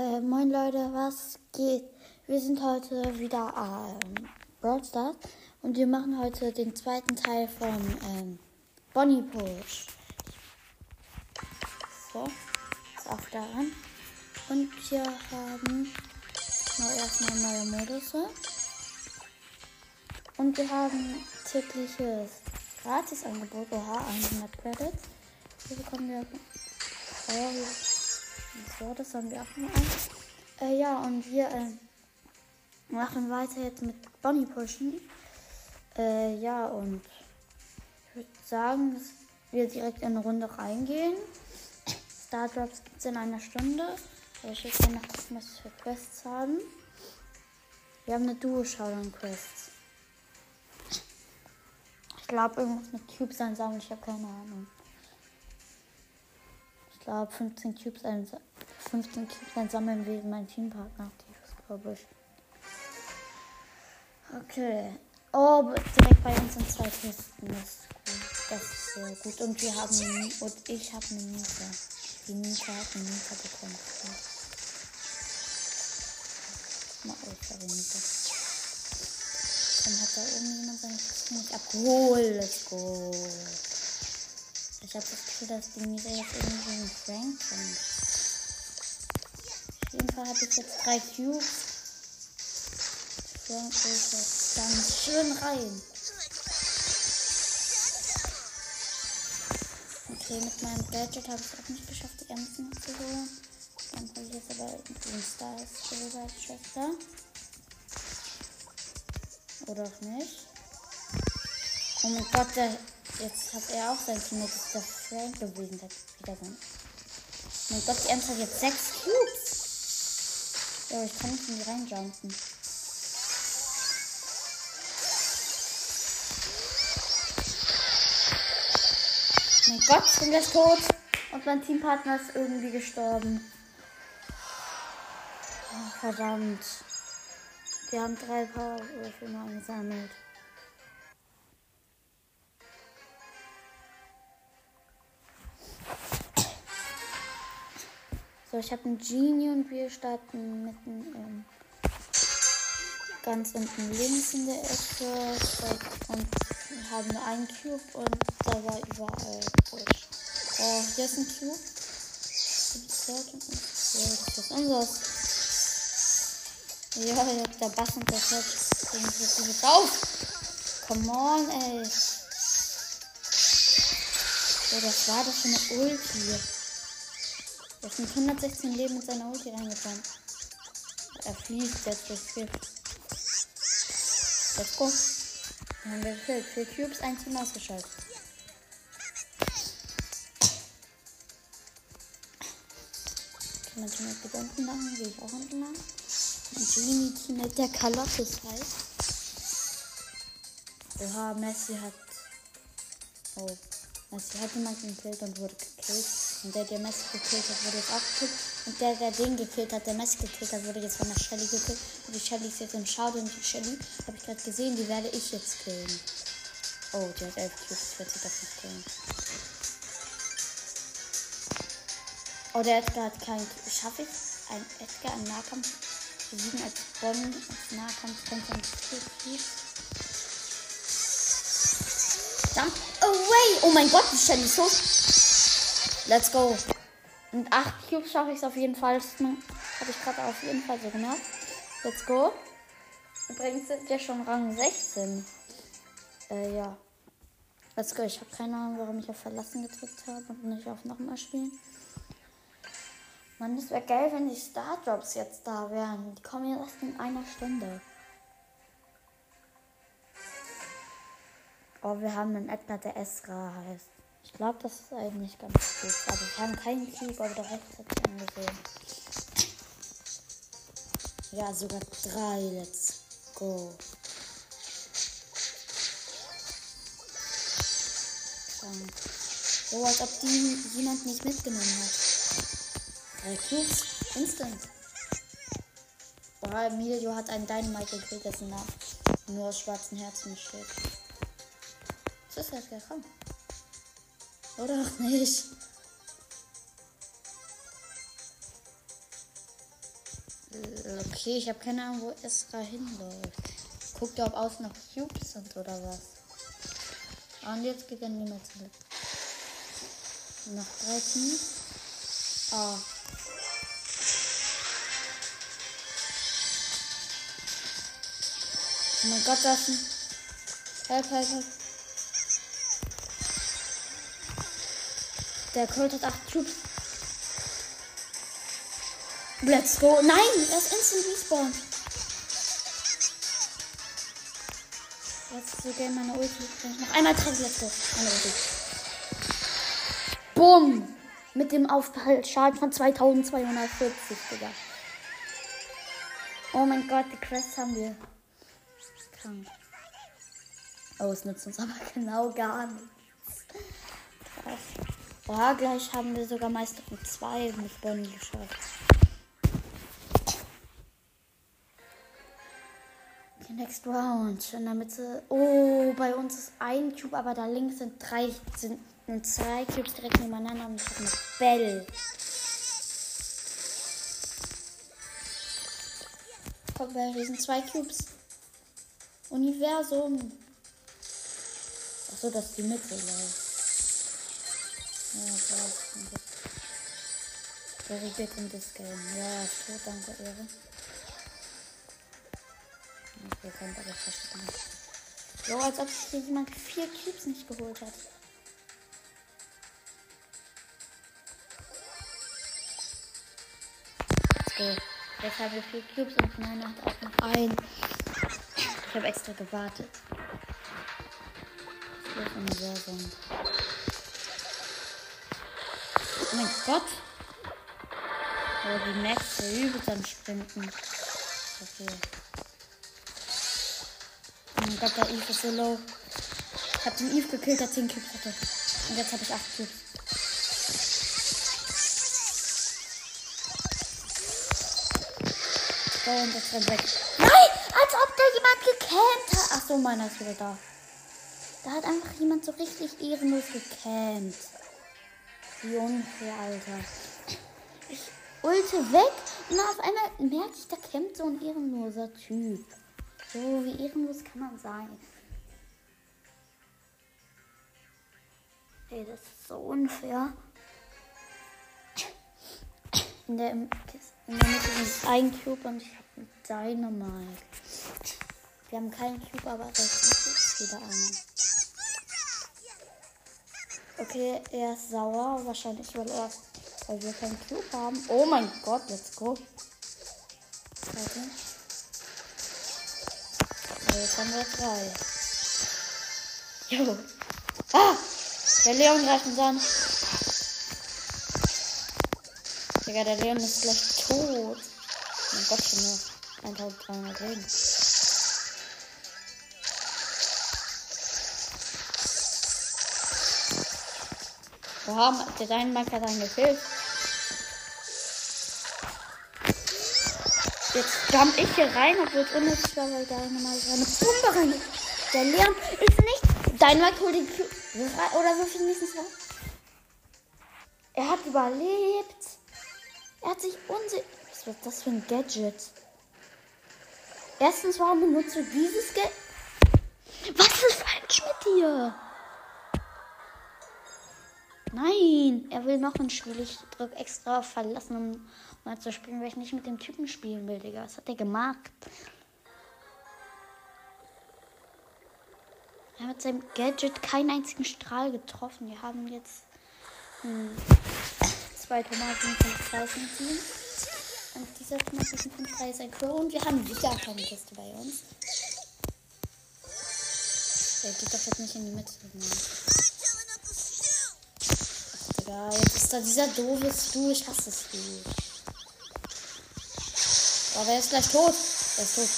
Äh, moin Leute, was geht? Wir sind heute wieder am Brawl Stars und wir machen heute den zweiten Teil von ähm, Bonnie Push. So, ist auch daran. Und wir haben noch erstmal neue Modus. Und wir haben tägliches Gratisangebot, oha, 100 Credits. Hier bekommen wir. Oh, so, das haben wir auch noch ein. Äh, ja, und wir äh, machen weiter jetzt mit Bonnie pushen. Äh, ja, und ich würde sagen, dass wir direkt in eine Runde reingehen. Stardrops gibt es in einer Stunde. Ich will noch was für Quests haben. Wir haben eine Duo-Showdown-Quest. Ich glaube, irgendwas mit Cubes einsammeln. Ich habe keine Ahnung. Ich glaube, 15 Cubes, ein, 15 Cubes einsammeln wie mein Teampartner aktiv ist, glaube ich. Okay. Oh, direkt bei uns sind zwei Kisten. Das ist gut. Das ist sehr gut. Und wir haben und ich habe eine Mieter. Die Mieter hat eine Mieter bekommen. Mal aus, aber Mieter. Dann hat da irgendjemand seine Kisten nicht abgeholt. Let's go. Ich habe das Gefühl, dass die Mieter jetzt irgendwie einen Frank sind. Auf jeden Fall habe ich jetzt drei Cubes. Frank ist jetzt ganz schön rein. Okay, mit meinem Gadget habe ich es auch nicht geschafft, die Ernten zu holen. Dann hole ich jetzt aber den Stars Schwester. Oder auch nicht. Oh mein Gott, der, jetzt hat er auch sein Team. Das ist der Frank gewesen, der wieder sein. Mein Gott, die Ems hat jetzt sechs Cubes. Ja, ich kann nicht in die reinjumpen. Mein Gott, ich bin gleich tot. Und mein Teampartner ist irgendwie gestorben. Oh, verdammt. Wir haben drei Powerwürfel mal gesammelt. So, ich habe einen Genie und wir starten mitten ähm, ganz unten links in der Ecke und haben nur einen Cube und da war überall Busch. Oh, hier ist ein Cube. Ja, ist unseres. Ja, der Bass und der Fett bringen jetzt nicht auf. Come on, ey. So, das war doch schon eine Ulti. Er ist mit 116 Leben mit seiner Ulti reingefahren. Er fließt jetzt durchs Gift. Let's go. Dann haben wir gekillt. Vier Cubes, ein Team ausgeschaltet. Okay, mein Team geht unten lang, gehe ich auch unten lang. Mein Genie-Team mit der Kalottis halt. Oha, Messi hat. Oh. Messi hat jemanden gekillt und wurde gekillt. Und der, der Messi gekillt hat, wurde jetzt auch gekillt. Und der, der den gekillt hat, der Messi gekillt hat, wurde jetzt von der Shelly gekillt. Und die Shelly ist jetzt im Schau, und die Shelly, habe ich gerade gesehen, die werde ich jetzt killen. Oh, die hat elf Cubes, ich werde sie doch nicht killen. Oh, der Edgar hat keinen. Schaffe ich ein Edgar im Nahkampf besiegen als Bonn als mit vier Cubes? Jump away! Oh mein Gott, die Shelly ist so. Let's go. Und 8 Cubes schaffe ich es auf jeden Fall. Habe ich gerade auf jeden Fall so gemacht. Let's go. Übrigens sind wir schon Rang 16. Äh, ja. Let's go. Ich habe keine Ahnung, warum ich auf Verlassen gedrückt habe und nicht auf nochmal spielen. Mann, das wäre geil, wenn die Stardrops jetzt da wären. Die kommen ja erst in einer Stunde. Oh, wir haben einen Edgar, der Esra heißt. Ich glaube, das ist eigentlich ganz gut. Aber wir haben keinen Cube, aber der Rest hat ich angesehen. Ja, sogar drei. Let's go. Dann. So, als ob die jemand nicht mitgenommen hat. Drei Cubes. Instant. Boah, Emilio hat einen Dynamite gekriegt, dessen Name nur aus schwarzen Herzen besteht. Das ist halt gekommen. Oder auch nicht. Okay, ich habe keine Ahnung, wo Esra hinläuft. Guckt ihr, ob außen noch Cubes sind oder was. Und jetzt geht er mehr zurück. Noch 13. Ah. Oh mein Gott, das ist ein. Help, help, help. Der Colt hat 8 Cubes. Let's go. Nein, er ist instant respawn. Jetzt so gerne meine Ulti. Noch einmal treffen, let's go. Ulti. Bumm. Mit dem Aufhaltschaden von 2240, Digga. Oh mein Gott, die Quest haben wir. Krank. Oh, es nützt uns aber genau gar nichts. Krass. Boah, gleich haben wir sogar Meisterin 2 mit Bonnie geschafft. Okay, next round. In der Mitte. Oh, bei uns ist ein Cube, aber da links sind drei, sind zwei Cubes direkt nebeneinander und ich habe eine Bell. Komm, hier sind zwei Cubes. Universum. Achso, das ist die Mitte, Leute. Ja. Very big in this game. Ja, tot, danke, Ehre. Okay, kommt aber nicht. So, als ob sich hier jemand vier Cubes nicht geholt hat. So, jetzt haben wir vier Cubes und Nana hat auch noch ein. Ich habe extra gewartet. Das ist eine Werbung. Oh mein Gott. Oh, die Max der übelst am Sprinten. Okay. Oh mein Gott, der Eve ist so low. Ich hab den Eve gekillt, der 10 Cubes hatte. Und jetzt habe ich 8 Cubes. So, und das rennt weg. Nein! Als ob da jemand gecampt hat. Ach so, meiner ist wieder da. Da hat einfach jemand so richtig ehrenlos gecampt. Unfair, Alter. Ich ulte weg und auf einmal merke ich, da kämpft so ein ehrenloser Typ. So, wie ehrenlos kann man sein? Ey, das ist so unfair. In der, in der Mitte ist ein Cube und ich habe Dynamite. Wir haben keinen Cube, aber rechts ist wieder einer. Okay, er ist sauer, wahrscheinlich, weil er weil wir keinen Cube haben. Oh mein Gott, let's go. Warte. Jetzt haben wir drei. Jo. Ah! Der Leon greift uns an. Digga, der Leon ist gleich tot. Mein Gott, schon nur 1300 Leben. Oha, der Dynamite hat einen gefehlt. Jetzt jump ich hier rein, obwohl es unnötig war, weil da nochmal so eine Pumpe rein ist. Der Leon ist nicht. Dynamite holt den Q. Oder so viel wenigstens war. Er hat überlebt. Er hat sich unsicher. Was wird das für ein Gadget? Erstens, warum benutzt du dieses Gadget? Was ist falsch mit dir? Nein, er will noch ein Spiel. Ich drücke extra auf verlassen, um mal zu spielen, weil ich nicht mit dem Typen spielen will, Digga. Was hat der gemacht? Er hat mit seinem Gadget keinen einzigen Strahl getroffen. Wir haben jetzt hm, zwei Tomaten von Preisen ziehen. Und dieser von Preis ist ein Crow. Und wir haben wieder keine Kiste bei uns. Der geht doch jetzt nicht in die Mitte. Ja, jetzt ist da dieser doofe Stu. Ich hasse Stu. Aber er ist gleich tot. Er ist tot.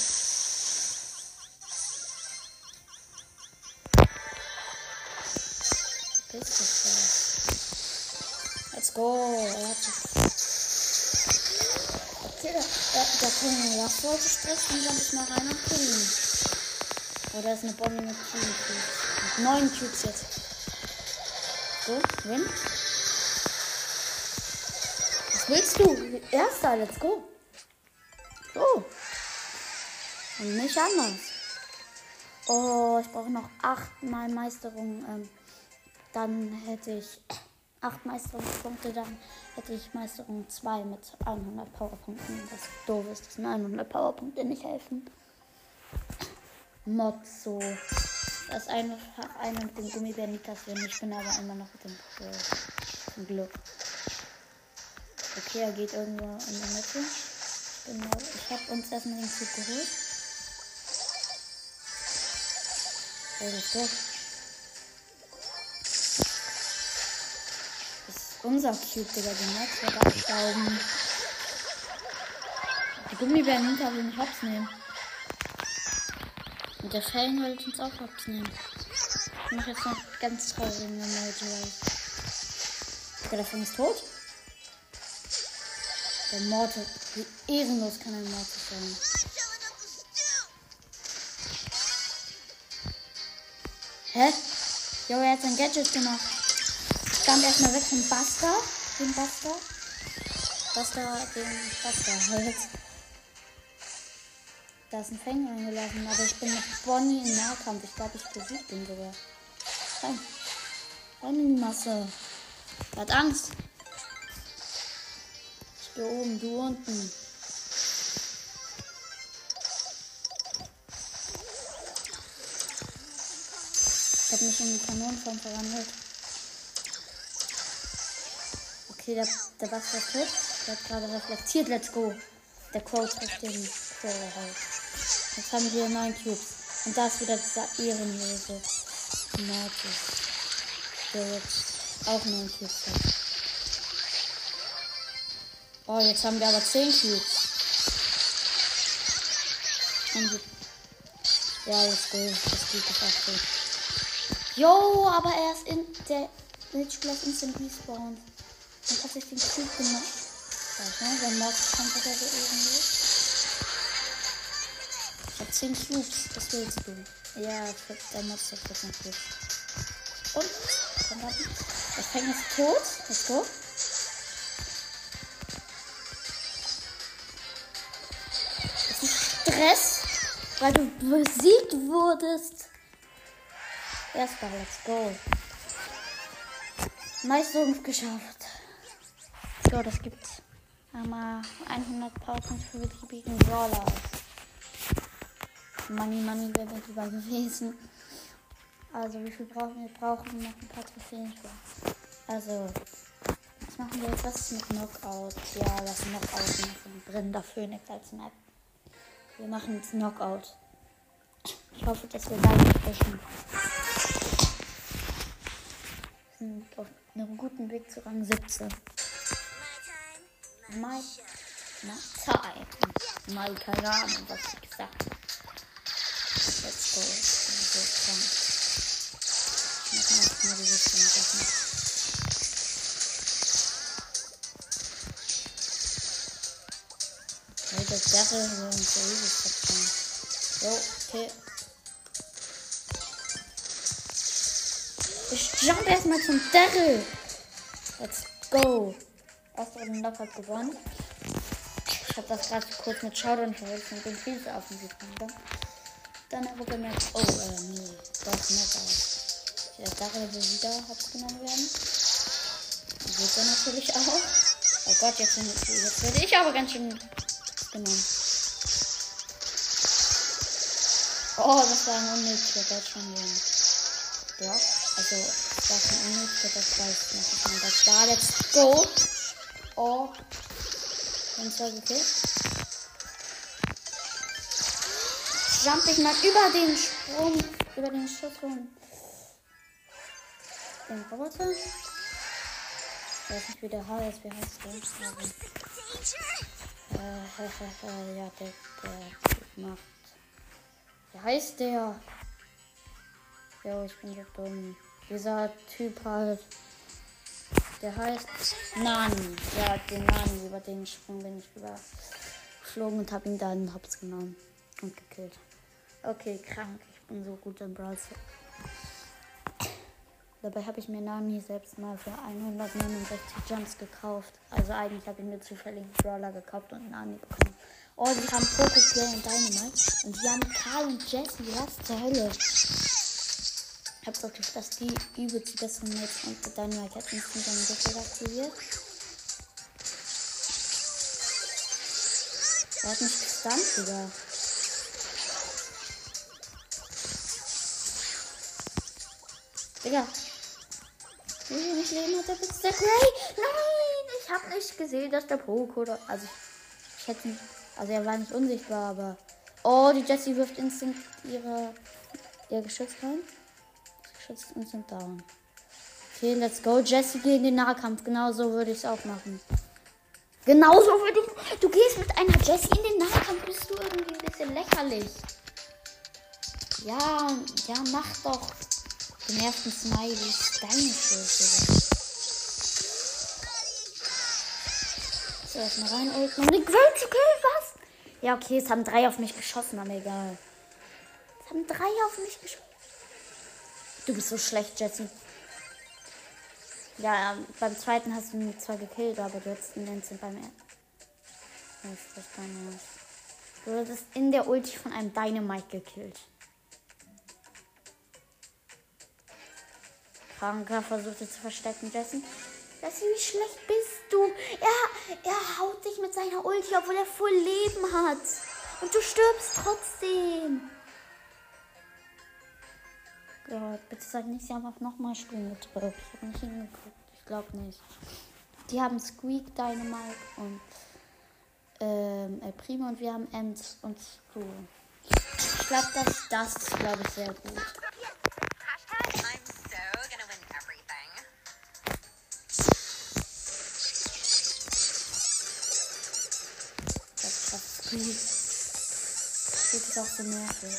Let's go. Er hat Okay, der, der, der King Last wollte stressen und dann ist mal rein und killen. Oder ist eine Bonnie mit 10 Cubes. Mit 9 Cubes jetzt. So, win. Willst du? Erster, let's go. So. Und nicht anders. Oh, ich brauche noch achtmal Meisterung. Ähm, dann hätte ich acht Meisterungspunkte, dann hätte ich Meisterung 2 mit 100 Powerpunkten. Das doof ist, dass mir 100 Powerpunkte nicht helfen. Mod so. Das einfach einer mit dem Gummibär nicht kassieren. Ich bin aber immer noch mit dem Glück. Okay, er geht irgendwo in der Mitte. Genau. Ich habe uns erstmal den Zug geholt. Oh, das ist. Das ist unser Cube, Digga. Die Netz wird abstauben. Die Gummibären hinter will mich hops nehmen. Und der Fällen will uns auch hops nehmen. Ich mache jetzt noch ganz traurige Emoji. Der davon ist tot. Der Mortis. Wie ehrenlos kann ein Mortis sein? Hä? Jo, er hat sein Gadget gemacht. Ich stand erstmal weg vom Buster. Den Buster. Buster, den Buster halt. Da ist ein Fang reingelaufen, aber ich bin mit Bonnie im Nahkampf. Ich glaube, ich besiegt bin sogar. Rein. Rein in die Masse. Hat Angst. Gehe oben, du unten. Ich habe mich in die Kanonenform verwandelt. Okay, der, der Buster ist tot. Der hat gerade reflektiert. Let's go. Der Quote trifft den Crow halt. Jetzt haben wir neun Cubes. Und da ist wieder dieser ehrenlose Mortis. Der jetzt auch neun Cubes hat. Oh, jetzt haben wir aber zehn Cubes. Und die ja, let's go. Das geht das auch gut. Jo, aber er ist in der Mitspieler ist instant respawned. Dann hat sich den Cube gemacht. Scheiße, ne? Der Mortis kommt wieder so irgendwie. Ich hab 10 Cubes, was willst du? Ja, ich hab der Monster 14 Cubes. Und, dann hab ich. Das Fang ist tot. Let's go. Stress, weil du besiegt wurdest. Erstmal, let's go. Meisterung geschafft. So, das gibt's. Einmal 100 Powerpoints für die beliebigen Brawler. Money, Money wäre lieber gewesen. Also, wie viel brauchen wir? Brauchen noch ein paar Trophäen für. Also, was machen wir jetzt? Was ist mit Knockout? Ja, lass Knockout machen. Brennender Phönix als Map. Wir machen jetzt Knockout. Ich hoffe, dass wir gleich sprechen. Wir sind auf einem guten Weg zu Rang 17. My, my time. My, keine Ahnung, was ich gesagt habe. Let's go. Ich mach mal jetzt mal Hey, das Sache so Jo, okay. Ich jump erstmal zum Daryl. Let's go. Erste Runde Knockout gewonnen. Ich habe das gerade kurz mit Showdown verwechselt und bin viel zu offensiv gegangen. Dann habe ich gemerkt, oh, äh, nee, doch Knockout. Der Daryl will wieder hops genommen werden. Wird er natürlich auch. Oh Gott, jetzt, jetzt werde ich aber ganz schön genommen. Oh, das war ein unnötiger Deutschland. Ja, also, das war ein unnötiger, das weiß ich nicht. Das war, let's go. Oh. Und zwar gekillt. Jump ich mal über den Sprung, über den Schuss rum. Den Roboter. Ich weiß nicht, wie der heißt. Wie heißt der? Also, äh, ja, der, der macht. Wie heißt der? Jo, ich bin so dumm. Dieser Typ halt. Der heißt Nani. Ja, den Nani. Über den Sprung bin ich überflogen und habe ihn dann hops genommen und gekillt. Okay, krank. Ich bin so gut im Brawl Stars. Dabei habe ich mir Nani selbst mal für 169 Jumps gekauft. Also eigentlich habe ich mir zufällig einen Brawler gekauft und Nani bekommen. Oh, die haben Poco, Play und Dynamite. Und die haben Karl und Jesse. Was zur Hölle? Ich hab doch gedacht, dass die übelst die besseren Mates und der Dynamite hat instant seinen Gürtel aktiviert. Er hat mich gestunt, Digga. Digga. Wie wenig Leben hat der jetzt der Gray? Nein, ich hab nicht gesehen, dass der Poco oder. Also, ich hätte. Also, er war nicht unsichtbar, aber. Oh, die Jessie wirft instant ihre. ihr Geschütz rein. Das Geschütz ist instant down. Okay, let's go. Jessie gegen den Nahkampf. Genau so würde ich es auch machen. Genauso würde ich. Du gehst mit einer Jessie in den Nahkampf, bist du irgendwie ein bisschen lächerlich. Ja, ja, mach doch. Genervten Smileys. Deine Schuld, So, erstmal rein. Um den Grill zu killen, was? Ja, okay, es haben drei auf mich geschossen, aber egal. Es haben drei auf mich geschossen. Du bist so schlecht, Jessie. Ja, beim zweiten hast du mich zwar gekillt, aber du hast den Instant beim ersten. Du wurdest in der Ulti von einem Dynamite gekillt. Kranker versuchte zu verstecken, Jesse. Jesse, wie schlecht bist du? Er, er haut dich mit seiner Ulti, obwohl er voll Leben hat. Und du stirbst trotzdem. Gott, bitte sag nicht, sie haben auf nochmal Spielen gedrückt. Ich habe nicht hingeguckt. Ich glaube nicht. Die haben Squeak, Dynamite und ähm, El Primo und wir haben Ems und Stu. Ich glaube, das, das ist, glaube ich, sehr gut. Squeak. Das ist auch so nervig.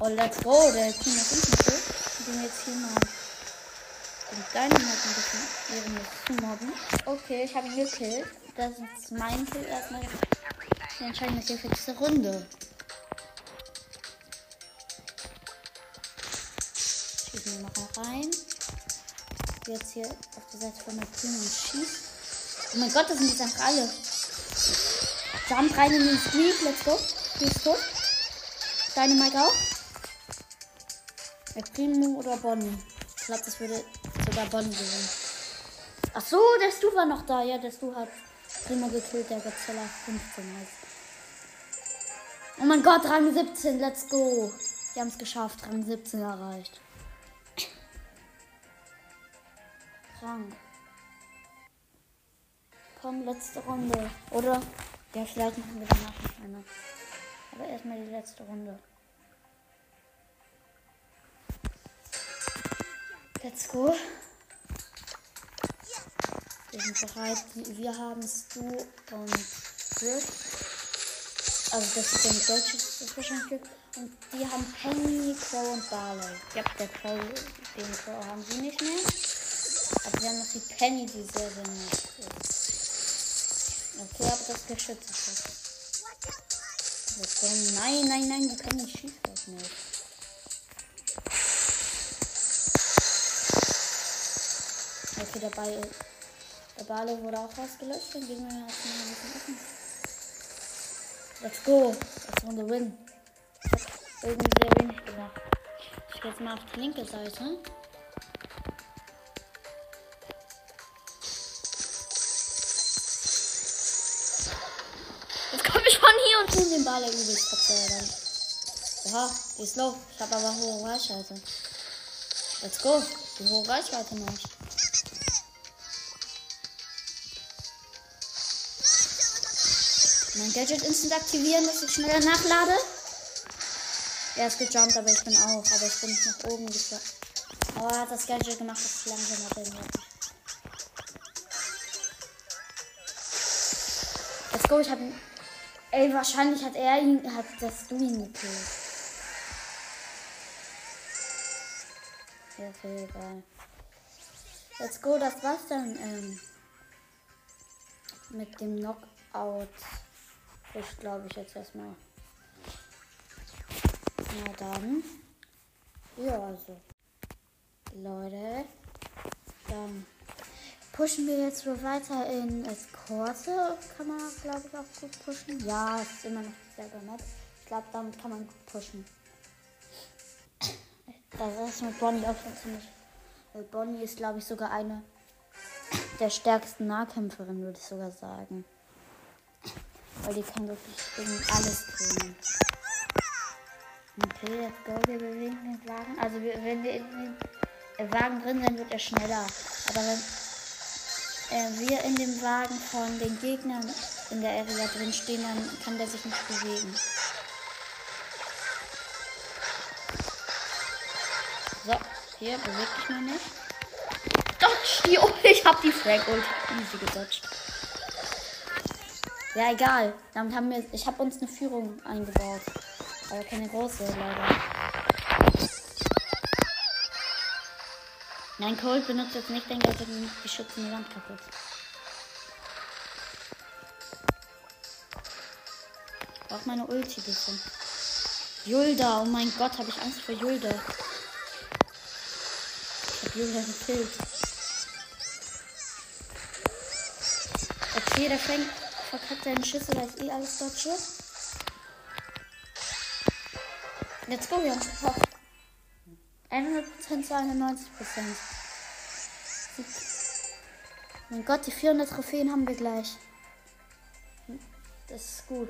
Oh, let's go. Der Team ist nicht so. Ich bin jetzt hier mal den Dynamite ein bisschen ehrenlos zu mobben. Okay, ich habe ihn gekillt. Das ist mein Kill erstmal. Die entscheidende diese Runde. Schießen wir noch rein. Jetzt hier auf der Seite von der Team und schießt. Oh mein Gott, das sind jetzt einfach alle. Jump rein in den Squeak. Let's go. Die ist tot. Dynamite auch. Der Primo oder Bonnie? Ich glaube, das würde sogar Bonnie gewinnen. Ach so, der Stu war noch da. Ja, der Stu hat Primo gekillt, der Godzilla 15 heißt. Oh mein Gott, Rang 17, let's go. Wir haben es geschafft, Rang 17 erreicht. Rang. Komm, letzte Runde. Oder? Ja, vielleicht machen wir danach noch eine. Aber erstmal die letzte Runde. Let's go. Wir sind bereit. Wir haben Stu und Griff. Also das ist ja eine deutsche das wahrscheinlich. Und die haben Penny, Crow und Barley. Ja, der Crow, den Crow haben sie nicht mehr. Aber sie haben noch die Penny, die sehr, sehr nett ist. Okay, aber das Geschütz ist das. Nein, nein, nein, die Penny schießt das nicht. Okay, der Ball, der Bale wurde auch ausgelöscht. Dann gehen wir erstmal ein bisschen offen. Let's go. Let's on the win. Irgendwie sehr wenig gemacht. Ich gehe jetzt mal auf die linke Seite. Übelst verzögern. Ja, die ist low. Ich habe aber hohe Reichweite. Let's go. Die hohe Reichweite noch. Mein Gadget instant aktivieren, dass ich schneller nachlade. Er ist gejumpt, aber ich bin auch. Aber ich bin nach oben geflogen. Aber er hat das Gadget gemacht, dass ich langsamer bin. Let's go, ich hab ihn. Ey, wahrscheinlich hat er ihn. Hat das du ihn gekillt. Ja, okay, egal. Let's go, das war's dann ähm, mit dem Knockout. Ich glaube ich jetzt erstmal. Na dann. Ja, also. Leute. Dann Pushen wir jetzt so weiter in Eskorte. Kann man, glaube ich, auch gut pushen. Ja, ist immer noch selber nett. Ich glaube, damit kann man gut pushen. Das ist mit Bonnie auch schon ziemlich. Bonnie ist, glaube ich, sogar eine der stärksten Nahkämpferinnen, würde ich sogar sagen. Weil die kann wirklich gegen alles kriegen. Okay, let's go. Wir bewegen den Wagen. Also wenn wir in den Wagen drin sind, wird er schneller. Aber wenn äh, wir in dem Wagen von den Gegnern in der Area drin stehen, dann kann der sich nicht bewegen. So, hier bewegt dich mal nicht. Dodge die Ult. Ich hab die Frag Ult easy gedodged. Ja, egal. Damit haben wir. Ich habe uns eine Führung eingebaut. Aber keine große, leider. Nein, Cold benutzt jetzt nicht den ganzen geschützten Land kaputt. Ich brauche meine Ulti bitte. Julda, oh mein Gott, habe ich Angst vor Julda. Ich habe Julda gekillt. Okay, der Frank verkackt seine Schüsse, weil ich eh alles dodge. Let's go, wir haben es geschafft. 100% zu 91%. Mein Gott, die 400 Trophäen haben wir gleich. Das ist gut.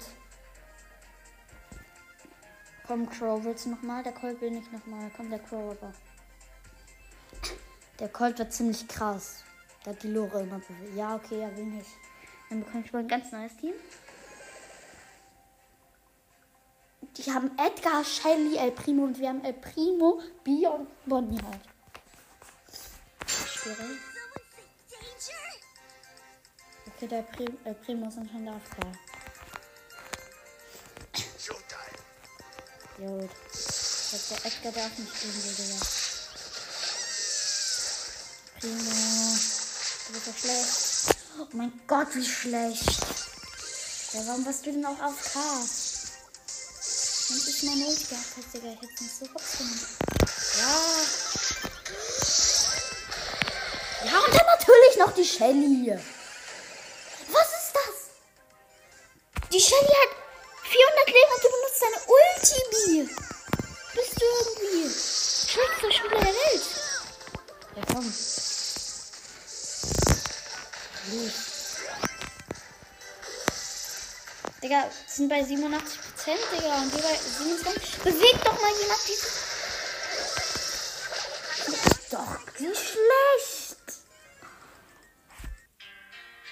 Komm, Crow, willst du nochmal? Der Colt will nicht nochmal. Komm, der Crow aber. Der Colt wird ziemlich krass. Da hat die Lore immer bewegt. Ja, okay, er will nicht. Dann bekomme ich mal ein ganz neues Team. Die haben Edgar, Shelly, El Primo und wir haben El Primo, Bi und Bonnie halt. Okay, der Prim El Primo ist anscheinend AFK. Gut. Ich glaub, der Edgar darf nicht gegen die Digga. Primo. Du bist doch schlecht. Oh mein Gott, wie schlecht. Ja, warum warst du denn auch AFK? Wenn ich meine Ult gehabt hätte, Digga, ich hätte nicht so rausgenommen. Ja. Ja, und dann natürlich noch die Shelly. Was ist das? Die Shelly hat 400 Leben und du benutzt deine Ulti. Bist du irgendwie schlechtester Spieler der Welt? Ja, komm. Los. Digga, sind bei 87 Prozent, Digga. Und bei 27. Bewegt doch mal jemand diese. Doch, wie schlecht.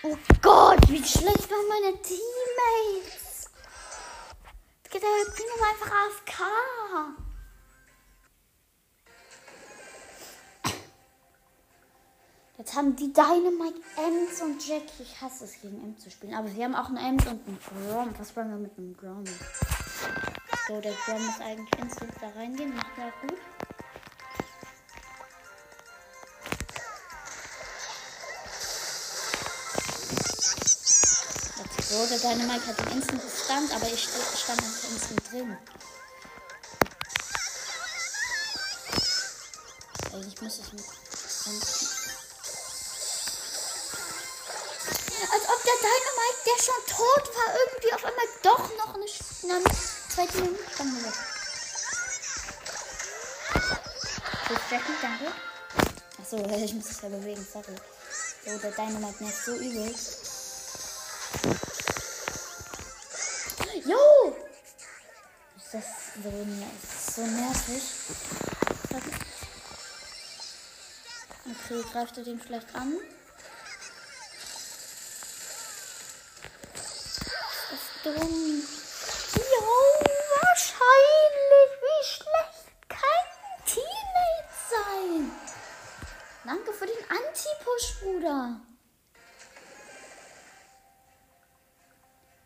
Oh Gott, wie schlecht waren meine Teammates. Digga, der Primo einfach AFK. Jetzt haben die Dynamite, Ems und Jackie. Ich hasse es, gegen Ems zu spielen. Aber sie haben auch einen Ems und einen Grom. Was wollen wir mit einem Grom? So, der Grom muss eigentlich instant da reingehen. Macht er gut. Let's go. Der Dynamite hat den Instant gestunt, aber ich stand einfach instant drin. Eigentlich muss ich mit. Der schon tot war, irgendwie auf einmal doch noch eine, eine zweite Minute stange weg. Jackie, danke. Achso, ich muss es ja bewegen, sorry. So, der Dynamite nervt so übel. Jo! Ist das so, so nervig? Okay, greift er den vielleicht an? Drum. Jo, wahrscheinlich. Wie schlecht kann Teammate sein? Danke für den Anti-Push, Bruder.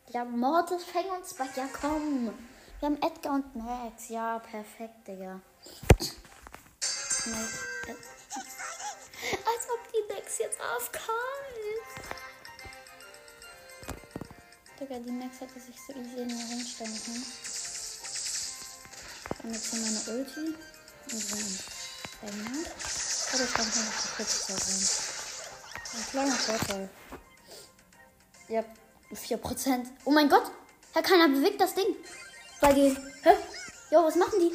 Ja, Mortis, Fang und Spike. Ja, komm. Wir haben Edgar und Max. Ja, perfekt, Digga. Als ob die Max jetzt AFK Digga, die Max hätte sich so easy in mir hinstellen können. Ich habe jetzt hier meine Ulti. Und so ein Fänger. Oder ich kann noch die Kurzzeit rein. Ein kleiner Vorteil. Ja, 4%. Oh mein Gott! Herr keiner bewegt das Ding. Bei denen. Hä? Jo, was machen die?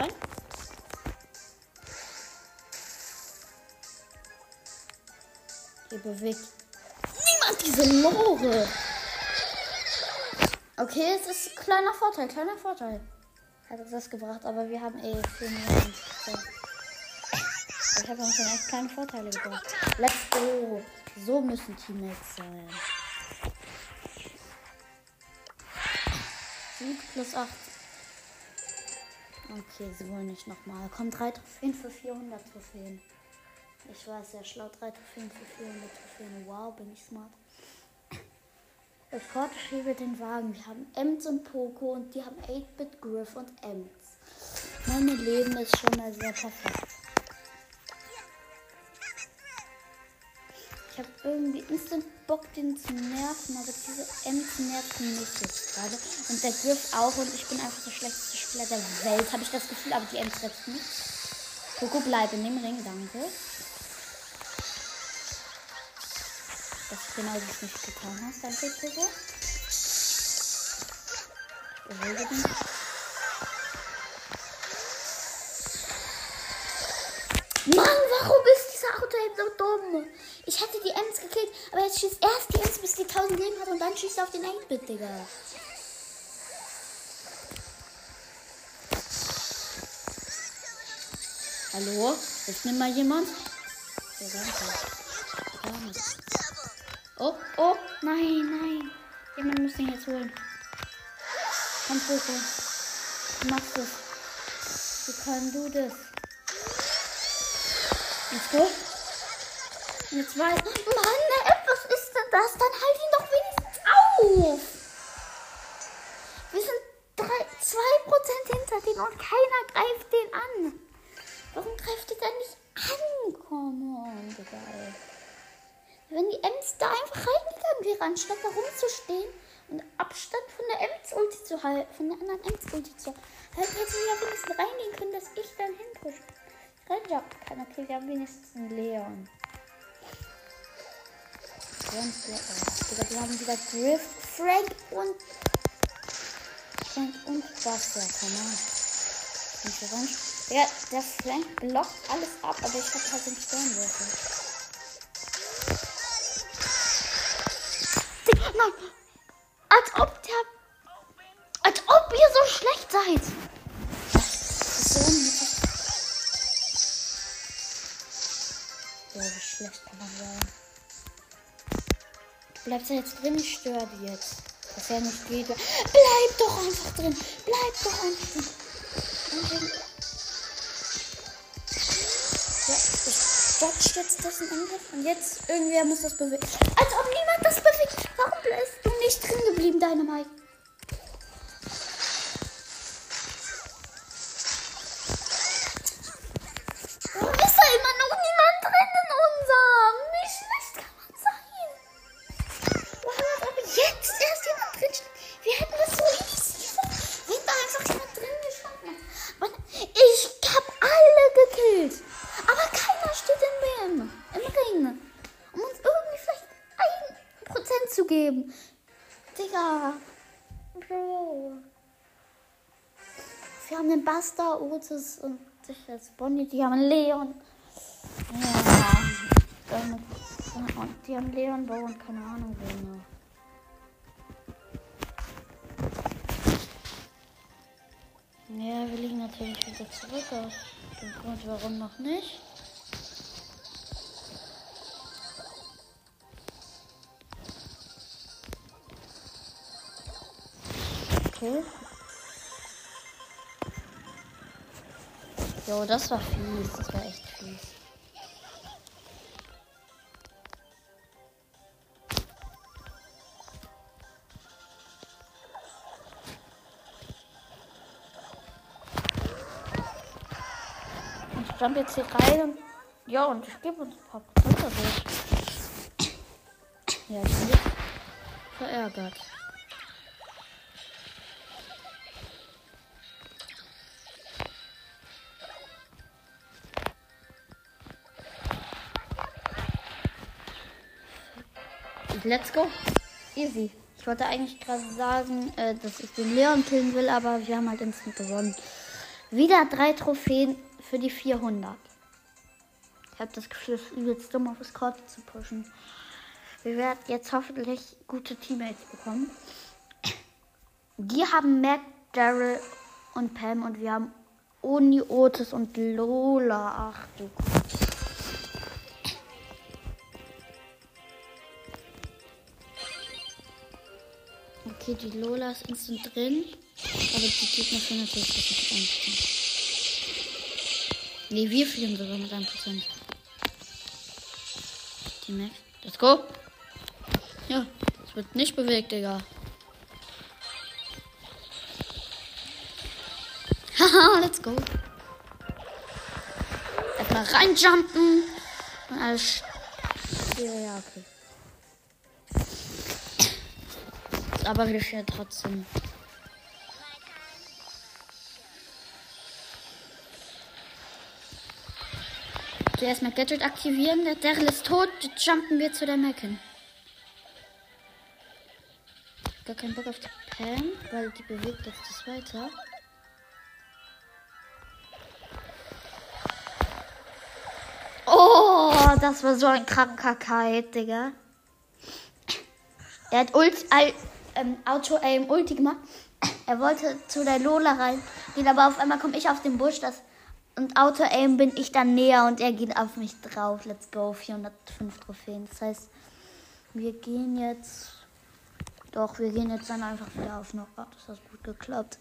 Rein. Hier bewegt niemand diese Lore. Okay, es ist ein kleiner Vorteil, kleiner Vorteil. Hat uns das gebracht, aber wir haben eh 4 Millionen. Ich habe uns schon echt kleine Vorteile gebracht. Let's go. So müssen Teammates sein. 7 plus 8. Okay, sie wollen nicht nochmal. Komm, 3 Trophäen für 400 Trophäen. Ich weiß, sehr schlau. 3 Trophäen für 400 Trophäen. Wow, bin ich smart. Ich fortschiebe den Wagen. Wir haben Ems und Poco und die haben 8-Bit Griff und Ems. Mein Leben ist schon mal sehr perfekt. Habe irgendwie instant Bock, den zu nerven, aber diese Ems nerven mich jetzt gerade. Und der Griff auch und ich bin einfach der schlechteste Spieler der Welt, habe ich das Gefühl, aber die Ems selbst nicht. Poco, bleib in dem Ring, danke. dass du genau das nicht getan hast. Danke, Pogo. Beruhige dich. Mann, warum ist dieser Auto so dumm? Ich hätte die Ems gekillt, aber jetzt schießt erst die Ems, bis die 1000 Leben hat und dann schießt er auf den 8-Bit, Digga. Hallo? Ist mir mal jemand? Oh, oh, nein, nein. Jemand muss den jetzt holen. Komm, Poco. Du machst es. Wie kann du das? Let's go. Jetzt weiß. Mann, was ist denn das? Dann halt ihn doch wenigstens auf. Wir sind 3, 2% hinter denen und keiner greift den an. Warum greift ihr denn nicht an? Come on, Digga. Wenn die Ems da einfach reingegangen wäre, anstatt da rumzustehen und Abstand von der Ems-Ulti zu halten, von der anderen Ems-Ulti zu halten, hätte sie ja wenigstens reingehen können, dass ich dann hinpushe. Ranger kann, okay, wir haben wenigstens einen Leon. Ganz Digga, wir haben wieder Griff, Frank und Frank und Buster, komm orange. Ja, der Frank blockt alles ab, aber ich hab halt den Sternwürfel. Nein. Als ob der. Als ob ihr so schlecht seid. So Ja, wie schlecht kann man sein. Du bleibst ja jetzt drin, ich störe die jetzt. Das ja nicht geht. Bleib doch einfach drin. Bleib doch einfach drin. Ja, ich dodge jetzt das in Angriff. Und jetzt irgendwer muss das bewegen. Als ob niemand das bewegt. Warum bist du nicht drin geblieben, Dynamite? Warum Otis und sicher jetzt Bonnie. Die haben Leon. Ja. Und die haben Leon, Bo und keine Ahnung wen noch. Ja, wir liegen natürlich wieder zurück aus dem Grund, warum noch nicht. Okay. Jo, das war fies. Das war echt fies. Ich jump jetzt hier rein und ja, und ich gebe uns ein paar Prozent dadurch. Ja, ich will. verärgert. Let's go. Easy. Ich wollte eigentlich gerade sagen, äh, dass ich den Leon killen will, aber wir haben halt instant gewonnen. Wieder drei Trophäen für die 400. Ich habe das Gefühl, es ist übelst dumm, auf das Karte zu pushen. Wir werden jetzt hoffentlich gute Teammates bekommen. Die haben Mac, Daryl und Pam und wir haben Oni, Otis und Lola. Ach du Gott. Okay, die Lola ist instant drin. Aber die Gegner sind natürlich nicht 1%. Ne, wir fliegen sogar mit 1%. Die Max. Let's go. Ja, es wird nicht bewegt, Digga. Haha, let's go. Erstmal reinjumpen. Und alles. Ja, okay. Aber wir stehen trotzdem. Zuerst mal Gadget aktivieren. Der Daryl ist tot. Jetzt jumpen wir zu der Macken. Gar keinen Bock auf die Pam, weil die bewegt jetzt das weiter. Oh, das war so ein kranker Kite, Digga. Er hat Ult, ähm, Auto-Aim Ulti gemacht. Er wollte zu der Lola rein gehen, aber auf einmal komme ich auf den Busch. Das, und Auto-Aim bin ich dann näher und er geht auf mich drauf. Let's go, 405 Trophäen. Das heißt, wir gehen jetzt. Doch, wir gehen jetzt dann einfach wieder auf Knockout. Das hat gut geklappt.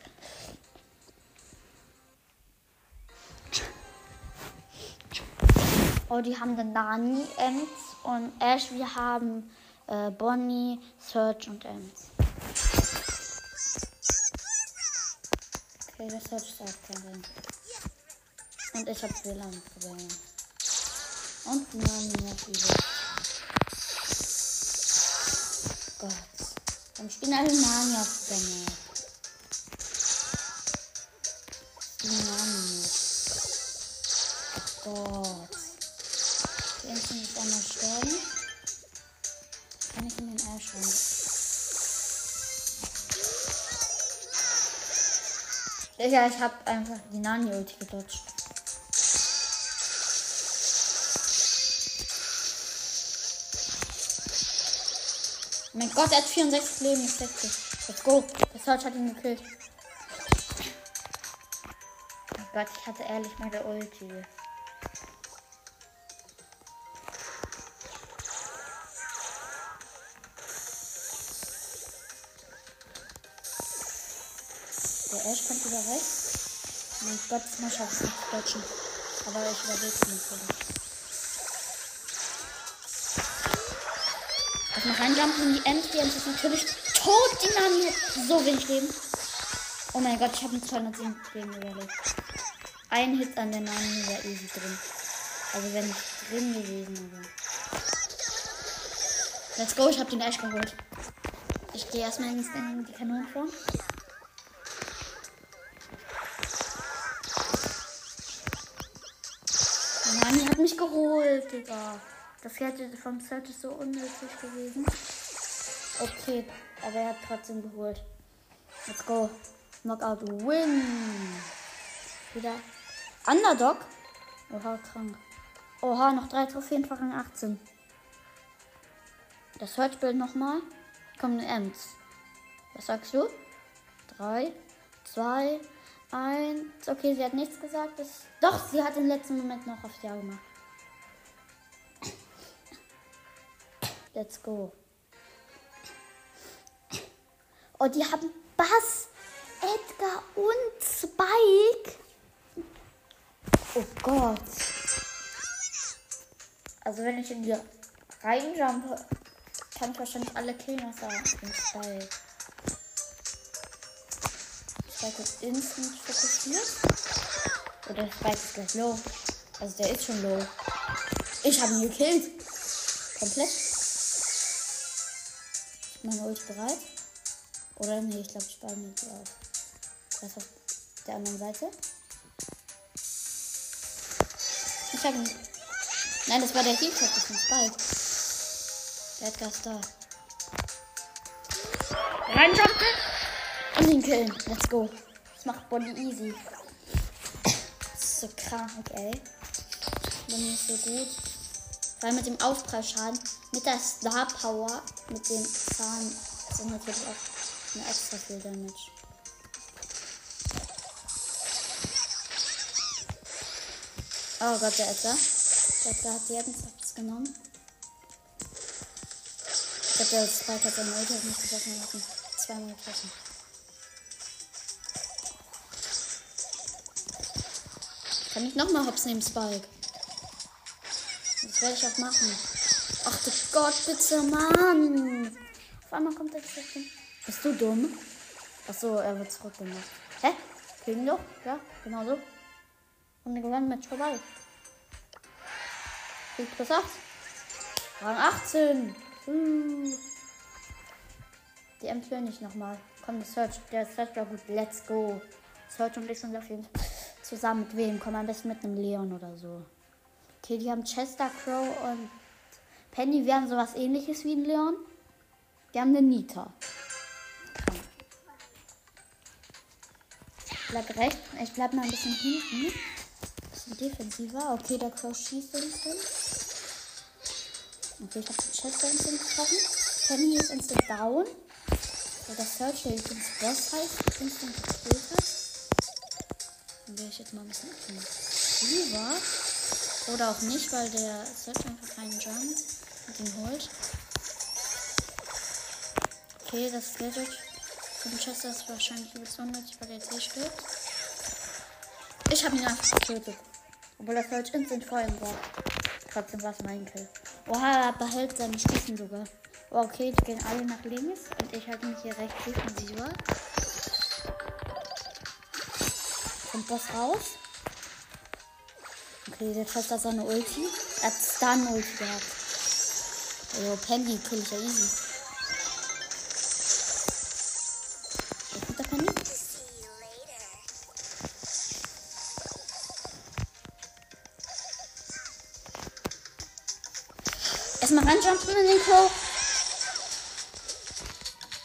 Oh, die haben den Nani, Ems und Ash. Wir haben äh, Bonnie, Search und Ems. Okay, das Search ist kein Und ich habe WLAN-Probleme. Und die Nani noch übel. Gott. Dann spielen alle Nani auf der Map. Die Nani. Gott. Digga, ich hab einfach die Nani-Ulti gedodged. Mein Gott, er hat 64 Leben, nicht 60. Let's go. Das Search hat ihn gekillt. Oh Gott, ich hatte ehrlich meine Ulti. Der Ash kommt wieder rechts. Mein Gott, ich schaffe es nicht zu dodgen. Aber ich überlebe es natürlich. Erstmal reinjumpen in die End. Die End ist natürlich tot. Die Nami hat so wenig Leben. Oh mein Gott, ich habe mit 207 Leben überlebt. Ein Hit an der Nami wäre easy drin. Also wenn nicht drin gewesen, aber. Let's go, ich habe den Ash geholt. Ich gehe erstmal in die Kanone vor. Mich geholt, Digga. Das hätte vom ist so unnötig gewesen. Okay, aber er hat trotzdem geholt. Let's go. Knockout win. Wieder Underdog. Oha, krank. Oha, noch drei Trophäen Rang 18. Das Search-Bild nochmal. Kommen Ems. Was sagst du? Drei, zwei, eins. Okay, sie hat nichts gesagt. Das Doch, sie hat im letzten Moment noch auf Ja gemacht. Let's go. Oh, die haben Bass, Edgar und Spike. Oh Gott. Also wenn ich in die reinjumpe, kann ich wahrscheinlich alle killen, außer den Spike. Spike ist instant fokussiert. Oder Spike ist gleich low. Also der ist schon low. Ich habe ihn gekillt. Komplett. Meine Ult bereit? Oder nee, ich glaube, ich baue mir auf. Was auf der anderen Seite? Ich hab ihn. Nein, das war der Heal-Tag, das ist ein Spike. Der Edgar ist da. Reinjumpen! Und ihn killen. Let's go. Das macht Body easy. Das ist so krank, ey. Bin nicht so gut. Weil mit dem Aufprallschaden, mit der Star Power, mit dem Zahn, sind natürlich auch eine extra viel Damage. Oh Gott, der Edgar. Der Edgar hat jetzt genommen. Ich glaube, der Spike hat seine Ulti mich geschossen. Wir hatten zweimal getroffen. Kann ich nochmal hops nehmen, Spike? Das werde ich auch machen. Ach du Gott, bitte, Mann! Auf einmal kommt der zurück. Bist du dumm? Achso, er wird zurückgemacht. Hä? Kriegen doch? Ja, genau so. Und wir gewinnen Match vorbei. Krieg plus 8. Rang 18. Hm. Die Ems will nicht nochmal. Komm, Search, der Search war gut. Let's go. Search und ich sind auf jeden Fall zusammen mit wem? Komm am besten mit einem Leon oder so. Okay, die haben Chester, Crow und Penny. Wir haben sowas ähnliches wie ein Leon. Wir haben eine Nita. Bleib rechts. Ich bleib mal ein bisschen hinten. Bisschen defensiver. Okay, der Crow schießt instant. Okay, ich habe den Chester instant getroffen. Penny ist instant down. Weil der Search der übrigens Boss heißt, instant hat. Dann wäre ich jetzt mal ein bisschen rüber. Oder auch nicht, weil der Search einfach keinen Jump ihm holt. Okay, das Gadget von Chester ist wahrscheinlich übelst unnötig, weil er jetzt stirbt. Ich habe ihn einfach getötet. Obwohl er falsch instant vor ihm war. Trotzdem war es mein Kill. Oha, er behält seine Stufen sogar. Oh, okay, die gehen alle nach links und ich halte mich hier rechts defensiver. Kommt Boss raus. Okay, der trifft da seine Ulti. Er hat Stun-Ulti gehabt. Jo, Penny kill ich ja easy. Kommt der Penny? Erstmal reinjumpen in den Crow.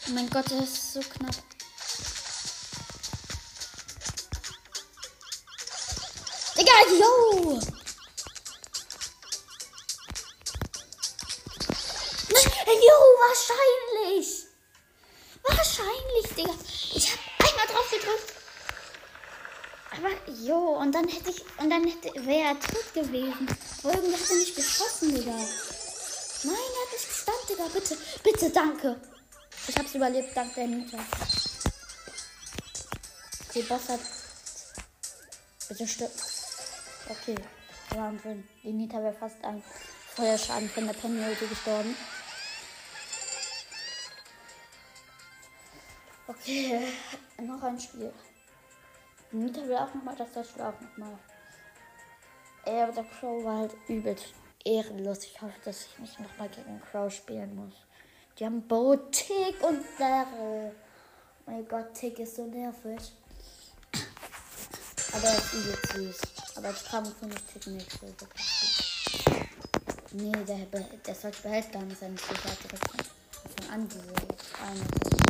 Oh mein Gott, der ist so knapp. Digga, yo! Wahrscheinlich! Wahrscheinlich, Digga. Ich hab einmal drauf gedrückt. Aber, jo, und dann hätte ich, und dann hätte, wäre er tot gewesen. Irgendwie hat er nicht geschossen, Digga. Nein, er hat nicht gestand, Digga. Bitte, bitte, danke. Ich hab's überlebt, dank der Nita. Die Boss hat. Bitte stirb. Okay, drin. Die Nita wäre fast an Feuerschaden von der Penny gestorben. Noch ein Spiel. Nita will auch nochmal, das Deutsch will auch nochmal. Ey, aber der Crow war halt übelst ehrenlos. Ich hoffe, dass ich nicht nochmal gegen Crow spielen muss. Die haben Bo, Tick und Daryl. Mein Gott, Tick ist so nervig. Aber er ist übelst süß. Aber als Kram finde ich Tick nicht so wirklich. Nee, der, der sollte behält gar nicht seine Psychiater von an diese eine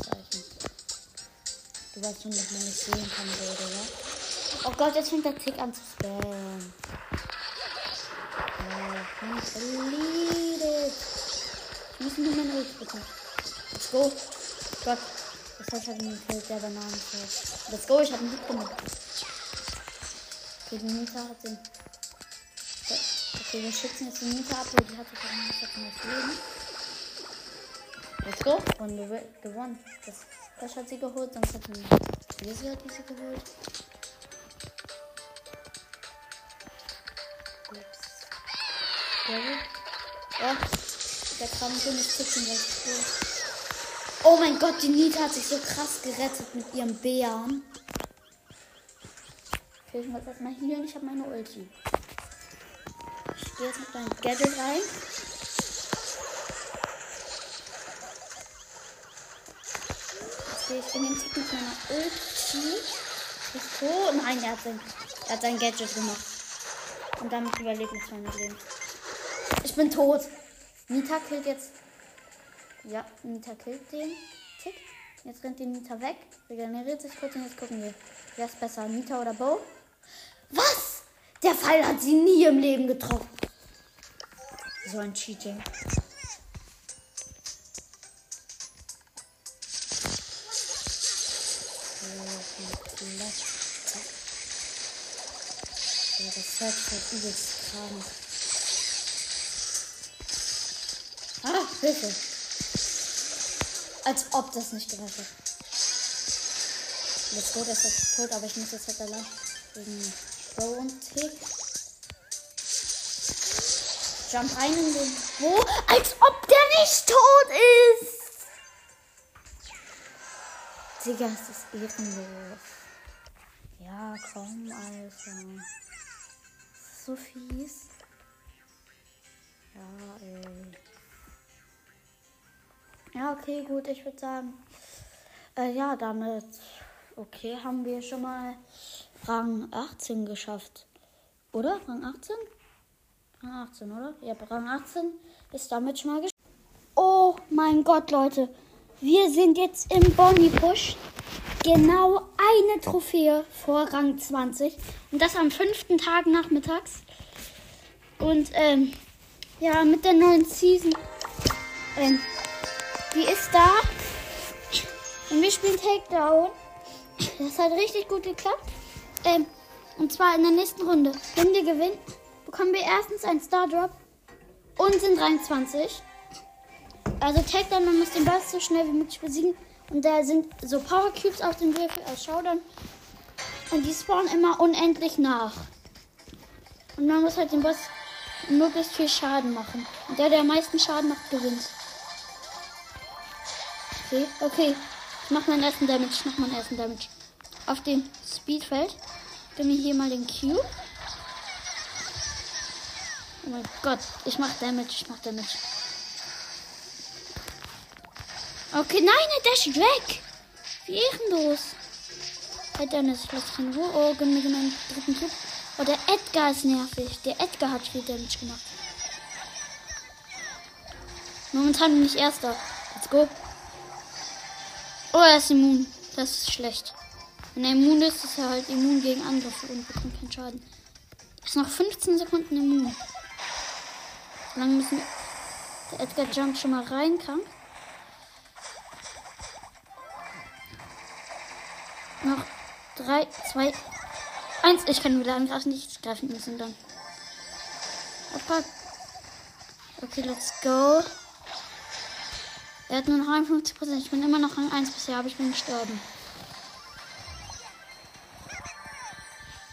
Zeichen. Du weißt schon, dass man nicht sehen kann, oder? Ja? Oh Gott, jetzt fängt der Tick an zu spammen. Oh, ich ich muss nur meine Ult bitte. Let's go. Gott. Das heißt, ich habe gekillt, der Bananen. Let's go, ich habe ihn gut gemacht. Okay, die Nita hat den. Okay, wir schützen jetzt die Nita ab, weil die hat sogar nicht das Leben. Let's go. Runde gewonnen. Das Crash hat sie geholt, sonst hat die Lizzie hat sie geholt. Oh. Der Kramkönig Kitchen recht cool. Oh mein Gott, die Nita hat sich so krass gerettet mit ihrem Bären. Ich muss erstmal hier und ich habe meine Ulti. Ich gehe jetzt mit meinem Gadget rein. Okay, ich bin den Tick mit meiner Ulti. Ist tot. Nein, er hat, sein, er hat sein Gadget gemacht. Und damit überlebt ich mein Leben. Ich bin tot. Nita killt jetzt. Ja, Nita killt den Tick. Jetzt rennt die Nita weg. Regeneriert sich kurz und jetzt gucken wir. Wer ist besser, Nita oder Bo? Was? Der Pfeil hat sie nie im Leben getroffen. So ein Cheating. Das hört sich übelst krank. Ah, Hilfe. Als ob das nicht gereicht hat. Jetzt tot, ist jetzt tot, aber ich muss jetzt halt allein wegen Bow und Tick. Jump rein in den Wo? Als ob der nicht tot ist! Digga, ist das ehrenlos. Ja, komm, Alter. So fies. Ja, ey. Ja, okay, gut, ich würde sagen. Äh, ja, damit. Okay, haben wir schon mal Rang 18 geschafft. Oder? Rang 18? Rang 18, oder? Ja, Rang 18 ist damit schon mal geschafft. Oh mein Gott, Leute. Wir sind jetzt im Bonnie Push. Genau eine Trophäe vor Rang 20. Und das am fünften Tag nachmittags. Und ähm, ja, mit der neuen Season. Ähm, die ist da. Und wir spielen Takedown. Das hat richtig gut geklappt. Ähm, und zwar in der nächsten Runde. Wenn wir gewinnen, bekommen wir erstens einen Star Drop und sind Rang 20. Also Takedown, man muss den Boss so schnell wie möglich besiegen. Und da sind so Power Cubes auf dem Würfel als Showdown. Und die spawnen immer unendlich nach. Und man muss halt den Boss möglichst viel Schaden machen. Und der, der am meisten Schaden macht, gewinnt. Okay, okay. Ich mach meinen ersten Damage. Ich mach meinen ersten Damage. Auf dem Speedfeld. Gib mir hier mal den Cube. Oh mein Gott. Ich mach Damage. Ich mach Damage. Okay, nein, er dasht weg. Wie ehrenlos. Hey Dennis, lass dich in Ruhe. Oh, mir meinen dritten Cube. Oh, der Edgar ist nervig. Der Edgar hat viel Damage gemacht. Momentan bin ich Erster. Let's go. Oh, er ist immun. Das ist schlecht. Wenn er immun ist, ist er halt immun gegen Angriffe und bekommt keinen Schaden. Er ist noch 15 Sekunden immun. So lange müssen wir. Der Edgar Jump schon mal rein kann. Noch 3, 2, 1. Ich kann wieder angreifen, nicht greifen müssen dann. Okay, let's go. Er hat nur noch 51%. Ich bin immer noch Rang 1 bisher, aber ich bin gestorben.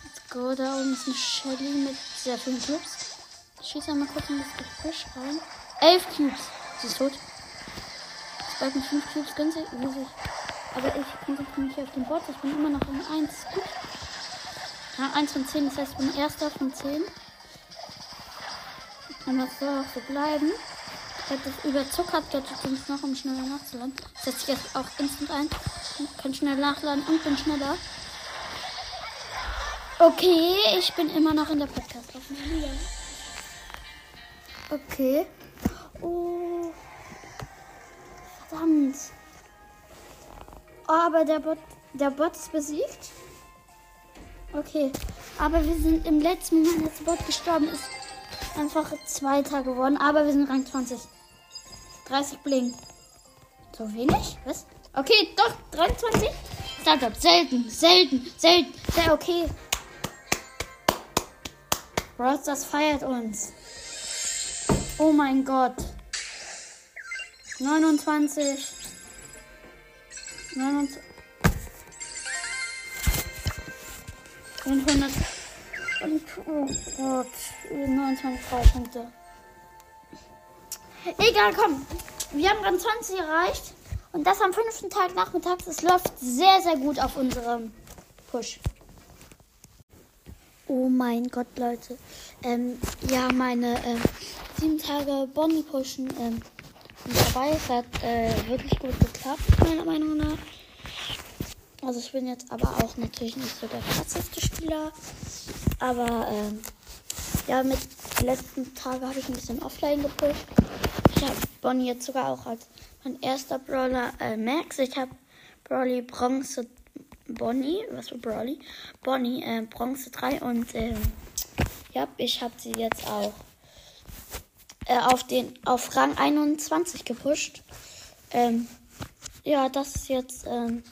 Let's go. Da oben ist eine Shelly mit sehr vielen Cubes. Ich schieße einmal kurz in das Gebüsch rein. 11 Cubes. Sie ist tot. Ich spike 5 Cubes ganz easy. Aber ich konzentriere mich auf den Bot. Ich bin immer noch Rang 1. Gut. Rang 1 von 10, das heißt, ich bin erster von 10. Dann das soll auch so bleiben. Ich habe das überzuckert Gadget noch, um schneller nachzuladen. Setze ich jetzt auch instant ein. Kann schnell nachladen und bin schneller. Okay, ich bin immer noch in der Podcast-Aufnahme. Okay. Oh. Verdammt. Oh, aber der Bot, der Bot ist besiegt. Okay. Aber wir sind im letzten Moment, als der Bot gestorben ist, einfach Zweiter geworden. Aber wir sind Rang 20. 30 Bling. So wenig? Was? Okay, doch, 23. Startup. Selten, selten, selten. Sehr okay. Bros, das feiert uns. Oh mein Gott. 29. 29. Und 100. Und, oh Gott. 29 Punkte. Egal, komm. Wir haben Rang 20 erreicht. Und das am fünften Tag nachmittags. Es läuft sehr, sehr gut auf unserem Push. Oh mein Gott, Leute. Ähm, ja, meine ähm, sieben Tage Bonnie pushen ähm, sind dabei. Es hat äh, wirklich gut geklappt, meiner Meinung nach. Also ich bin jetzt aber auch natürlich nicht so der krasseste Spieler. Aber ähm, ja, mit den letzten Tagen habe ich ein bisschen offline gepusht. Ich habe Bonnie jetzt sogar auch als mein erster Brawler äh, Max. Ich habe Brawly Bronze Bonnie, was für Brawly? Bonnie äh, Bronze 3 und ähm, ja, ich habe sie jetzt auch äh, auf den auf Rang 21 gepusht. Ähm, ja, das ist jetzt ähm,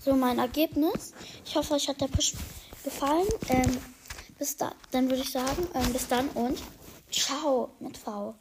so mein Ergebnis. Ich hoffe, euch hat der Push gefallen. Ähm, bis dann, dann würde ich sagen, ähm, bis dann und ciao mit V.